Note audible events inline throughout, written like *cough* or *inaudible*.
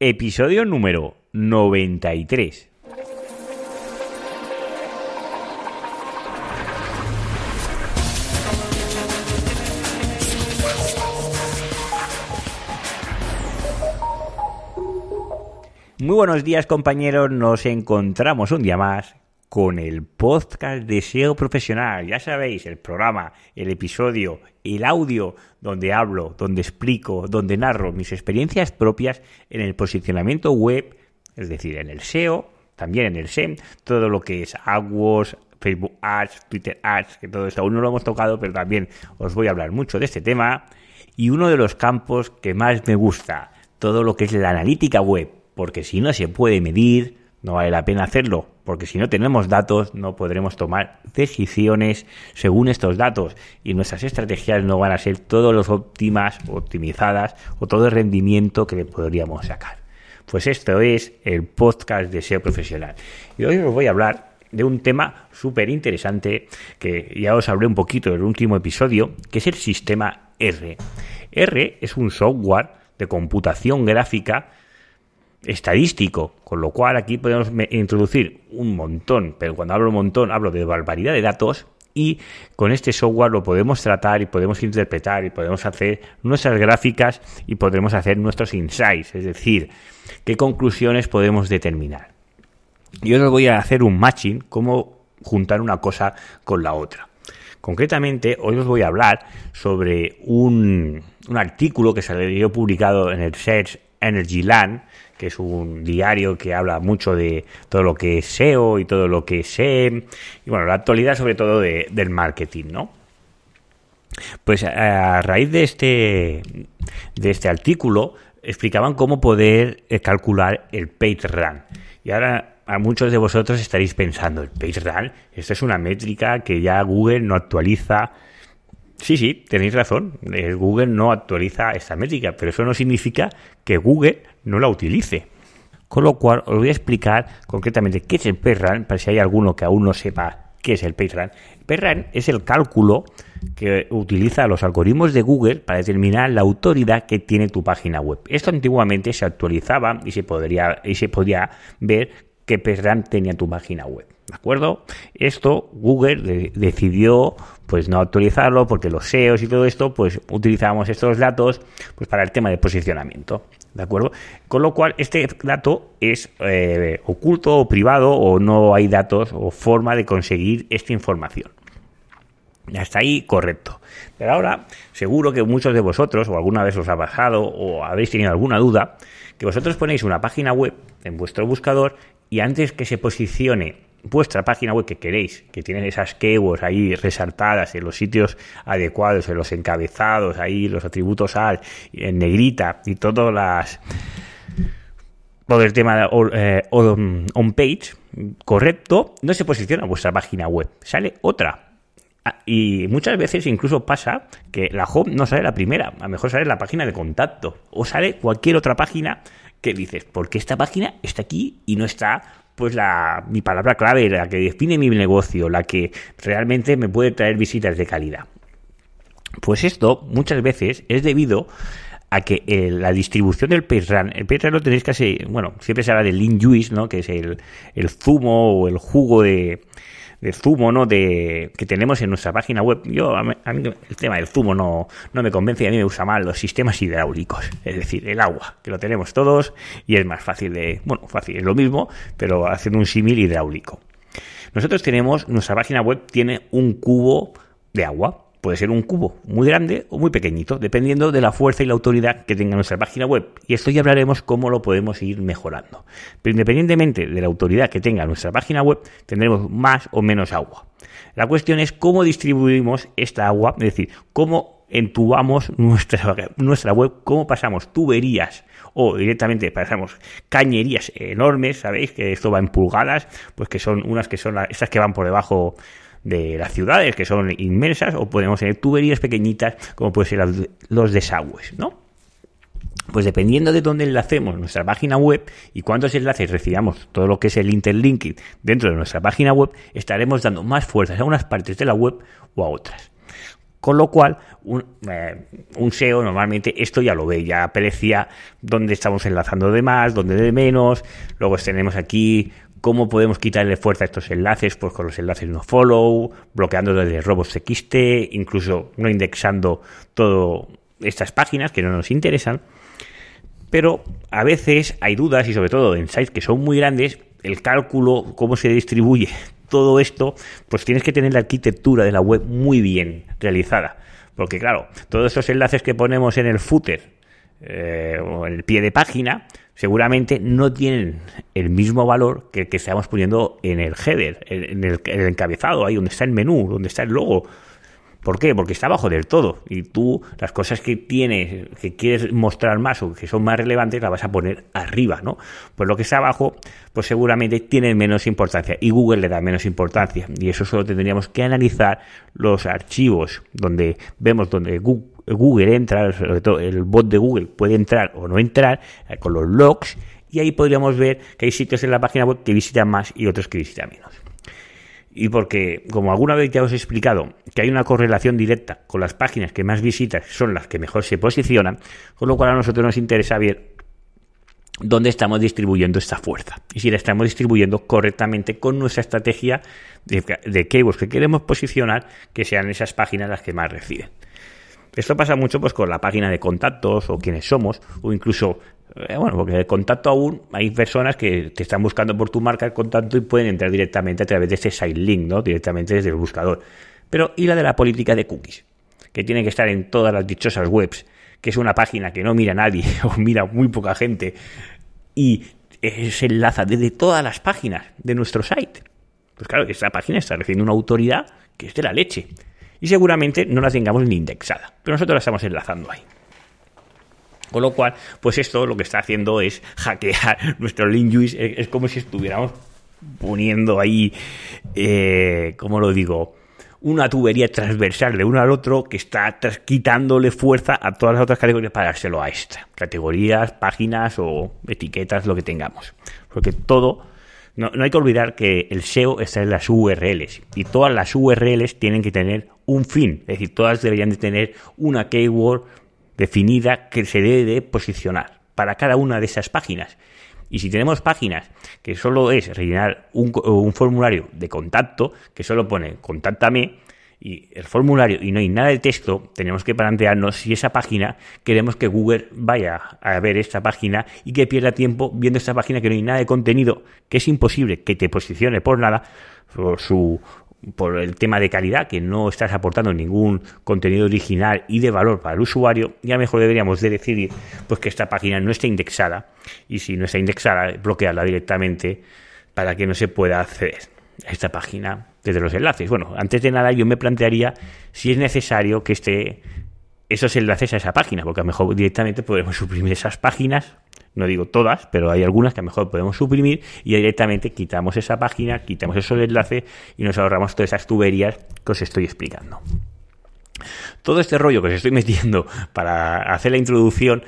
Episodio número 93. Muy buenos días compañeros, nos encontramos un día más con el podcast de SEO Profesional. Ya sabéis, el programa, el episodio, el audio donde hablo, donde explico, donde narro mis experiencias propias en el posicionamiento web, es decir, en el SEO, también en el SEM, todo lo que es AdWords, Facebook Ads, Twitter Ads, que todo esto aún no lo hemos tocado, pero también os voy a hablar mucho de este tema. Y uno de los campos que más me gusta, todo lo que es la analítica web, porque si no se puede medir, no vale la pena hacerlo, porque si no tenemos datos no podremos tomar decisiones según estos datos y nuestras estrategias no van a ser todos los óptimas, optimizadas o todo el rendimiento que le podríamos sacar. Pues esto es el podcast de SEO profesional. Y hoy os voy a hablar de un tema súper interesante que ya os hablé un poquito en el último episodio, que es el sistema R. R es un software de computación gráfica estadístico, con lo cual aquí podemos introducir un montón, pero cuando hablo un montón hablo de barbaridad de datos y con este software lo podemos tratar y podemos interpretar y podemos hacer nuestras gráficas y podremos hacer nuestros insights, es decir, qué conclusiones podemos determinar. Yo os voy a hacer un matching, cómo juntar una cosa con la otra. Concretamente, hoy os voy a hablar sobre un, un artículo que salió publicado en el Search Energy Land, que es un diario que habla mucho de todo lo que es SEO y todo lo que es SEM, y bueno, la actualidad sobre todo del marketing, ¿no? Pues a raíz de este, de este artículo explicaban cómo poder eh, calcular el run. Y ahora a muchos de vosotros estaréis pensando, el run, esto es una métrica que ya Google no actualiza Sí, sí, tenéis razón. Google no actualiza esta métrica, pero eso no significa que Google no la utilice. Con lo cual, os voy a explicar concretamente qué es el PageRank, para si hay alguno que aún no sepa qué es el PageRank. PageRank es el cálculo que utiliza los algoritmos de Google para determinar la autoridad que tiene tu página web. Esto antiguamente se actualizaba y se podría, y se podía ver qué PageRank tenía tu página web. ¿De acuerdo? Esto Google decidió pues no actualizarlo porque los SEOs y todo esto pues utilizamos estos datos pues para el tema de posicionamiento. ¿De acuerdo? Con lo cual este dato es eh, oculto o privado o no hay datos o forma de conseguir esta información. Hasta ahí correcto. Pero ahora seguro que muchos de vosotros o alguna vez os ha bajado o habéis tenido alguna duda que vosotros ponéis una página web en vuestro buscador y antes que se posicione vuestra página web que queréis, que tienen esas keywords ahí resaltadas en los sitios adecuados, en los encabezados, ahí los atributos al, en negrita y todas las todo el tema de eh, on page correcto, no se posiciona vuestra página web, sale otra. Ah, y muchas veces incluso pasa que la home no sale la primera, a lo mejor sale la página de contacto o sale cualquier otra página que dices, porque esta página está aquí y no está pues la, mi palabra clave, la que define mi negocio, la que realmente me puede traer visitas de calidad. Pues esto muchas veces es debido a que eh, la distribución del PageRun, el PageRun lo tenéis casi, bueno, siempre se habla del lean juice, ¿no? Que es el, el zumo o el jugo de, de zumo ¿no? de, que tenemos en nuestra página web. Yo, a mí, el tema del zumo no, no me convence a mí me gusta más los sistemas hidráulicos, es decir, el agua, que lo tenemos todos y es más fácil de, bueno, fácil, es lo mismo, pero haciendo un símil hidráulico. Nosotros tenemos, nuestra página web tiene un cubo de agua, Puede ser un cubo muy grande o muy pequeñito, dependiendo de la fuerza y la autoridad que tenga nuestra página web. Y esto ya hablaremos cómo lo podemos ir mejorando. Pero independientemente de la autoridad que tenga nuestra página web, tendremos más o menos agua. La cuestión es cómo distribuimos esta agua, es decir, cómo entubamos nuestra, *laughs* nuestra web, cómo pasamos tuberías o directamente pasamos cañerías enormes, sabéis que esto va en pulgadas, pues que son unas que son las, estas que van por debajo de las ciudades, que son inmensas, o podemos tener tuberías pequeñitas, como pueden ser los desagües, ¿no? Pues dependiendo de dónde enlacemos nuestra página web y cuántos enlaces recibamos todo lo que es el interlinking dentro de nuestra página web, estaremos dando más fuerzas a unas partes de la web o a otras. Con lo cual, un, eh, un, SEO normalmente esto ya lo ve, ya aprecia dónde estamos enlazando de más, dónde de menos. Luego tenemos aquí cómo podemos quitarle fuerza a estos enlaces, pues con los enlaces no follow, bloqueando desde robos XT, incluso no indexando todas estas páginas que no nos interesan. Pero a veces hay dudas y sobre todo en sites que son muy grandes, el cálculo, cómo se distribuye *laughs* todo esto, pues tienes que tener la arquitectura de la web muy bien realizada. Porque claro, todos esos enlaces que ponemos en el footer eh, o el pie de página, seguramente no tienen el mismo valor que el que estamos poniendo en el header, en el, en el encabezado, ahí donde está el menú, donde está el logo. ¿Por qué? Porque está abajo del todo. Y tú, las cosas que tienes, que quieres mostrar más o que son más relevantes, las vas a poner arriba, ¿no? Pues lo que está abajo, pues seguramente tiene menos importancia. Y Google le da menos importancia. Y eso solo tendríamos que analizar los archivos donde vemos donde Google entra, sobre todo el bot de Google puede entrar o no entrar, eh, con los logs. Y ahí podríamos ver que hay sitios en la página web que visitan más y otros que visitan menos y porque, como alguna vez ya os he explicado, que hay una correlación directa con las páginas que más visitas son las que mejor se posicionan, con lo cual a nosotros nos interesa ver dónde estamos distribuyendo esta fuerza y si la estamos distribuyendo correctamente con nuestra estrategia de, de keywords que queremos posicionar, que sean esas páginas las que más reciben. Esto pasa mucho pues con la página de contactos o quiénes somos o incluso eh, bueno, porque el contacto aún hay personas que te están buscando por tu marca el contacto y pueden entrar directamente a través de ese site link, ¿no? Directamente desde el buscador. Pero y la de la política de cookies, que tiene que estar en todas las dichosas webs, que es una página que no mira nadie *laughs* o mira muy poca gente y se enlaza desde todas las páginas de nuestro site. Pues claro, esta página está recibiendo una autoridad que es de la leche. Y seguramente no la tengamos ni indexada. Pero nosotros la estamos enlazando ahí. Con lo cual, pues esto lo que está haciendo es hackear *laughs* nuestro link Es como si estuviéramos poniendo ahí, eh, ¿cómo lo digo? Una tubería transversal de uno al otro que está quitándole fuerza a todas las otras categorías para dárselo a esta. Categorías, páginas o etiquetas, lo que tengamos. Porque todo, no, no hay que olvidar que el SEO está en las URLs y todas las URLs tienen que tener un fin. Es decir, todas deberían de tener una keyword definida que se debe de posicionar para cada una de esas páginas. Y si tenemos páginas que solo es rellenar un, formulario de contacto, que solo pone contáctame y el formulario y no hay nada de texto, tenemos que plantearnos si esa página queremos que Google vaya a ver esta página y que pierda tiempo viendo esta página que no hay nada de contenido, que es imposible que te posicione por nada, por su por el tema de calidad, que no estás aportando ningún contenido original y de valor para el usuario, y a lo mejor deberíamos de decidir pues que esta página no esté indexada y si no está indexada, bloquearla directamente para que no se pueda acceder a esta página desde los enlaces. Bueno, antes de nada yo me plantearía si es necesario que esté esos enlaces a esa página, porque a lo mejor directamente podemos suprimir esas páginas no digo todas, pero hay algunas que a lo mejor podemos suprimir y directamente quitamos esa página, quitamos esos enlaces y nos ahorramos todas esas tuberías que os estoy explicando. Todo este rollo que os estoy *laughs* metiendo para hacer la introducción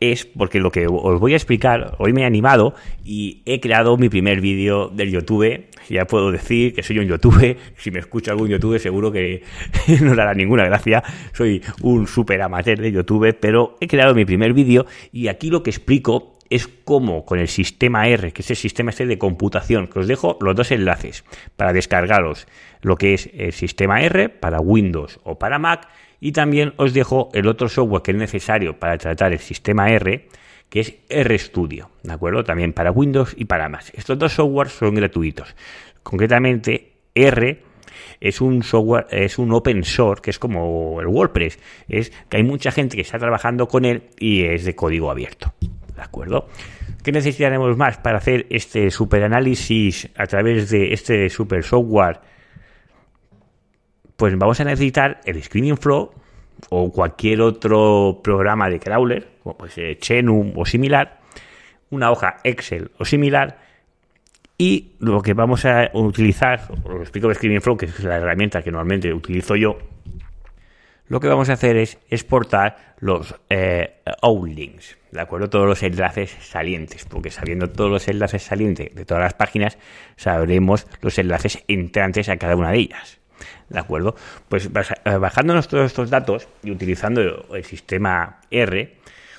es porque lo que os voy a explicar, hoy me he animado y he creado mi primer vídeo del YouTube. Ya puedo decir que soy un YouTube. Si me escucha algún YouTube seguro que *laughs* no le hará ninguna gracia. Soy un super amateur de YouTube, pero he creado mi primer vídeo y aquí lo que explico es cómo con el sistema R, que es el sistema este de computación, que os dejo los dos enlaces para descargaros lo que es el sistema R para Windows o para Mac y también os dejo el otro software que es necesario para tratar el sistema R, que es RStudio, ¿de acuerdo? También para Windows y para Mac. Estos dos softwares son gratuitos. Concretamente, R es un software, es un open source, que es como el WordPress. Es que hay mucha gente que está trabajando con él y es de código abierto. ¿De acuerdo? ¿Qué necesitaremos más para hacer este super análisis a través de este super software pues vamos a necesitar el Screening Flow o cualquier otro programa de crawler, como pues Chenum o similar, una hoja Excel o similar, y lo que vamos a utilizar, os lo explico de Screening Flow, que es la herramienta que normalmente utilizo yo, lo que vamos a hacer es exportar los eh, outlinks, ¿de acuerdo? Todos los enlaces salientes, porque sabiendo todos los enlaces salientes de todas las páginas, sabremos los enlaces entrantes a cada una de ellas. ¿De acuerdo? Pues eh, bajándonos todos estos datos y utilizando el sistema R,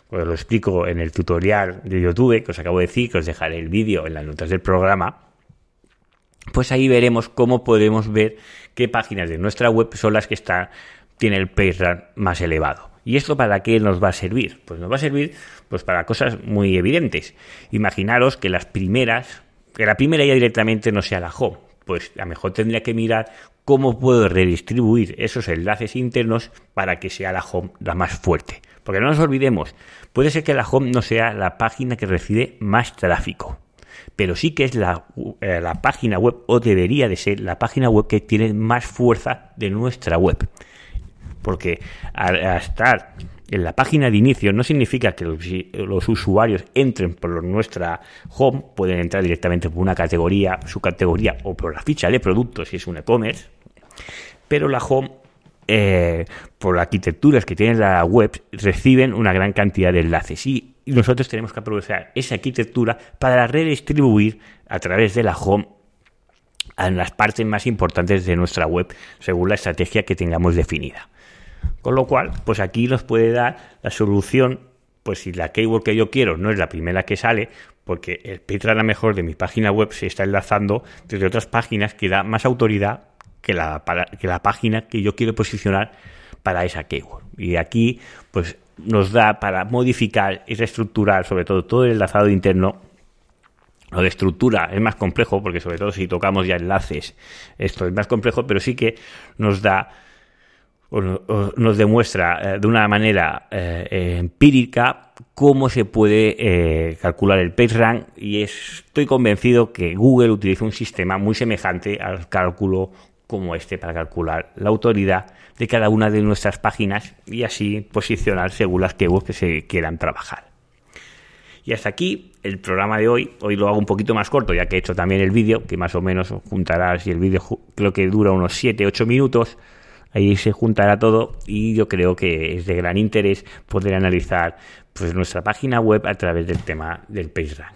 pues lo explico en el tutorial de YouTube que os acabo de decir, que os dejaré el vídeo en las notas del programa, pues ahí veremos cómo podemos ver qué páginas de nuestra web son las que están, tienen el PageRank más elevado. ¿Y esto para qué nos va a servir? Pues nos va a servir pues para cosas muy evidentes. Imaginaros que las primeras, que la primera ya directamente no sea la home. Pues a lo mejor tendría que mirar cómo puedo redistribuir esos enlaces internos para que sea la home la más fuerte. Porque no nos olvidemos, puede ser que la home no sea la página que recibe más tráfico pero sí que es la, eh, la página web, o debería de ser la página web que tiene más fuerza de nuestra web. Porque al, estar en la página de inicio no significa que los, usuarios entren por nuestra home, pueden entrar directamente por una categoría, su categoría o por la ficha de productos si es un e-commerce, pero la home eh, por las arquitecturas que tiene la web, reciben una gran cantidad de enlaces. Y nosotros tenemos que aprovechar esa arquitectura para redistribuir a través de la home en las partes más importantes de nuestra web, según la estrategia que tengamos definida. Con lo cual, pues aquí nos puede dar la solución, pues si la keyword que yo quiero no es la primera que sale, porque el a mejor de mi página web se está enlazando desde otras páginas que da más autoridad que la, que la página que yo quiero posicionar para esa keyword. Y aquí, pues nos da para modificar y reestructurar, sobre todo todo el enlazado interno. Lo de estructura es más complejo, porque sobre todo si tocamos ya enlaces, esto es más complejo, pero sí que nos da nos demuestra eh, de una manera eh, empírica cómo se puede eh, calcular el PageRank y estoy convencido que Google utiliza un sistema muy semejante al cálculo como este para calcular la autoridad de cada una de nuestras páginas y así posicionar según las que se quieran trabajar. Y hasta aquí el programa de hoy. Hoy lo hago un poquito más corto, ya que he hecho también el vídeo, que más o menos juntará, si el vídeo creo que dura unos 7-8 minutos, ahí se juntará todo y yo creo que es de gran interés poder analizar pues, nuestra página web a través del tema del PageRank.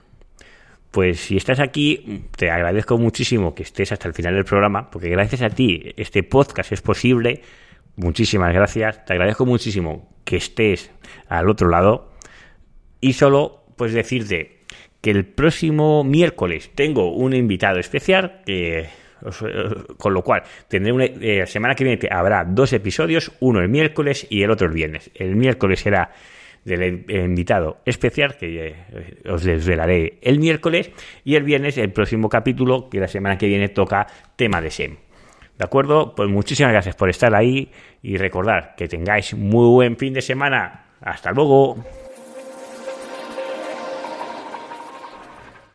Pues si estás aquí, te agradezco muchísimo que estés hasta el final del programa, porque gracias a ti este podcast es posible. Muchísimas gracias. Te agradezco muchísimo que estés al otro lado. Y solo pues decirte que el próximo miércoles tengo un invitado especial que con lo cual tendré una eh, semana que viene habrá dos episodios, uno el miércoles y el otro el viernes. El miércoles será del invitado especial que eh, os desvelaré el miércoles y el viernes el próximo capítulo que la semana que viene toca tema de SEM. ¿De acuerdo? Pues muchísimas gracias por estar ahí y recordar que tengáis muy buen fin de semana. Hasta luego.